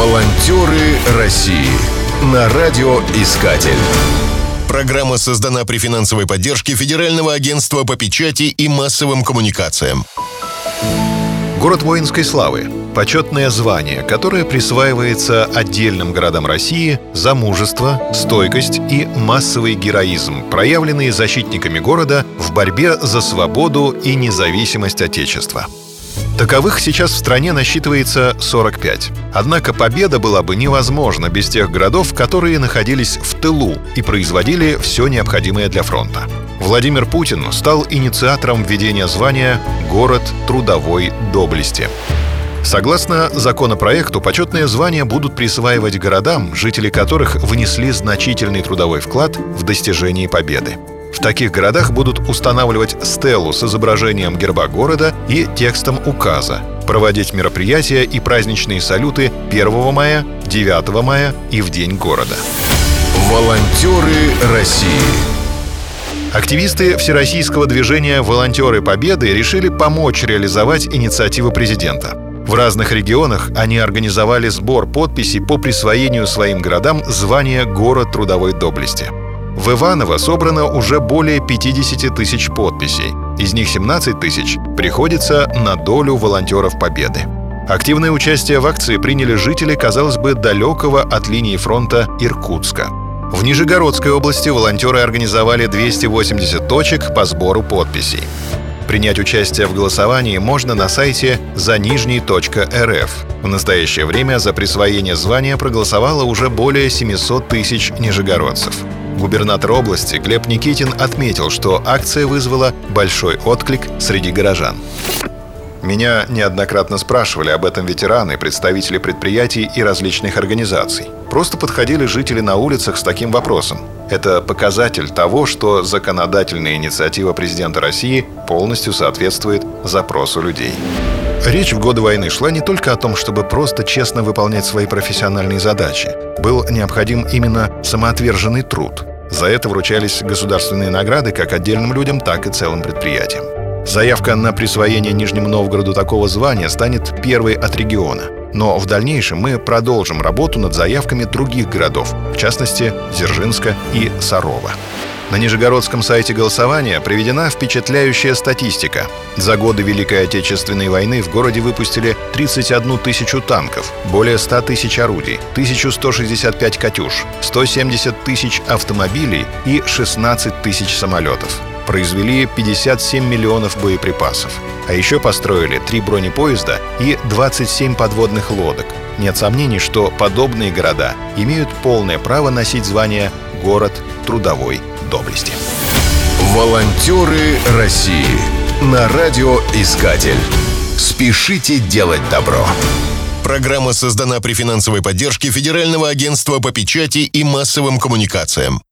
Волонтеры России на радиоискатель. Программа создана при финансовой поддержке Федерального агентства по печати и массовым коммуникациям. Город воинской славы – почетное звание, которое присваивается отдельным городам России за мужество, стойкость и массовый героизм, проявленные защитниками города в борьбе за свободу и независимость Отечества. Таковых сейчас в стране насчитывается 45. Однако победа была бы невозможна без тех городов, которые находились в тылу и производили все необходимое для фронта. Владимир Путин стал инициатором введения звания «Город трудовой доблести». Согласно законопроекту, почетные звания будут присваивать городам, жители которых внесли значительный трудовой вклад в достижении победы. В таких городах будут устанавливать стелу с изображением герба города и текстом указа, проводить мероприятия и праздничные салюты 1 мая, 9 мая и в День города. Волонтеры России Активисты Всероссийского движения «Волонтеры Победы» решили помочь реализовать инициативу президента. В разных регионах они организовали сбор подписей по присвоению своим городам звания «Город трудовой доблести». В Иваново собрано уже более 50 тысяч подписей. Из них 17 тысяч приходится на долю волонтеров Победы. Активное участие в акции приняли жители, казалось бы, далекого от линии фронта Иркутска. В Нижегородской области волонтеры организовали 280 точек по сбору подписей. Принять участие в голосовании можно на сайте занижний.рф. В настоящее время за присвоение звания проголосовало уже более 700 тысяч нижегородцев. Губернатор области Глеб Никитин отметил, что акция вызвала большой отклик среди горожан. Меня неоднократно спрашивали об этом ветераны, представители предприятий и различных организаций. Просто подходили жители на улицах с таким вопросом. Это показатель того, что законодательная инициатива президента России полностью соответствует запросу людей. Речь в годы войны шла не только о том, чтобы просто честно выполнять свои профессиональные задачи. Был необходим именно самоотверженный труд. За это вручались государственные награды как отдельным людям, так и целым предприятиям. Заявка на присвоение Нижнему Новгороду такого звания станет первой от региона. Но в дальнейшем мы продолжим работу над заявками других городов, в частности, Дзержинска и Сарова. На Нижегородском сайте голосования приведена впечатляющая статистика. За годы Великой Отечественной войны в городе выпустили 31 тысячу танков, более 100 тысяч орудий, 1165 «Катюш», 170 тысяч автомобилей и 16 тысяч самолетов произвели 57 миллионов боеприпасов. А еще построили три бронепоезда и 27 подводных лодок. Нет сомнений, что подобные города имеют полное право носить звание «Город трудовой доблести». Волонтеры России на радиоискатель. Спешите делать добро. Программа создана при финансовой поддержке Федерального агентства по печати и массовым коммуникациям.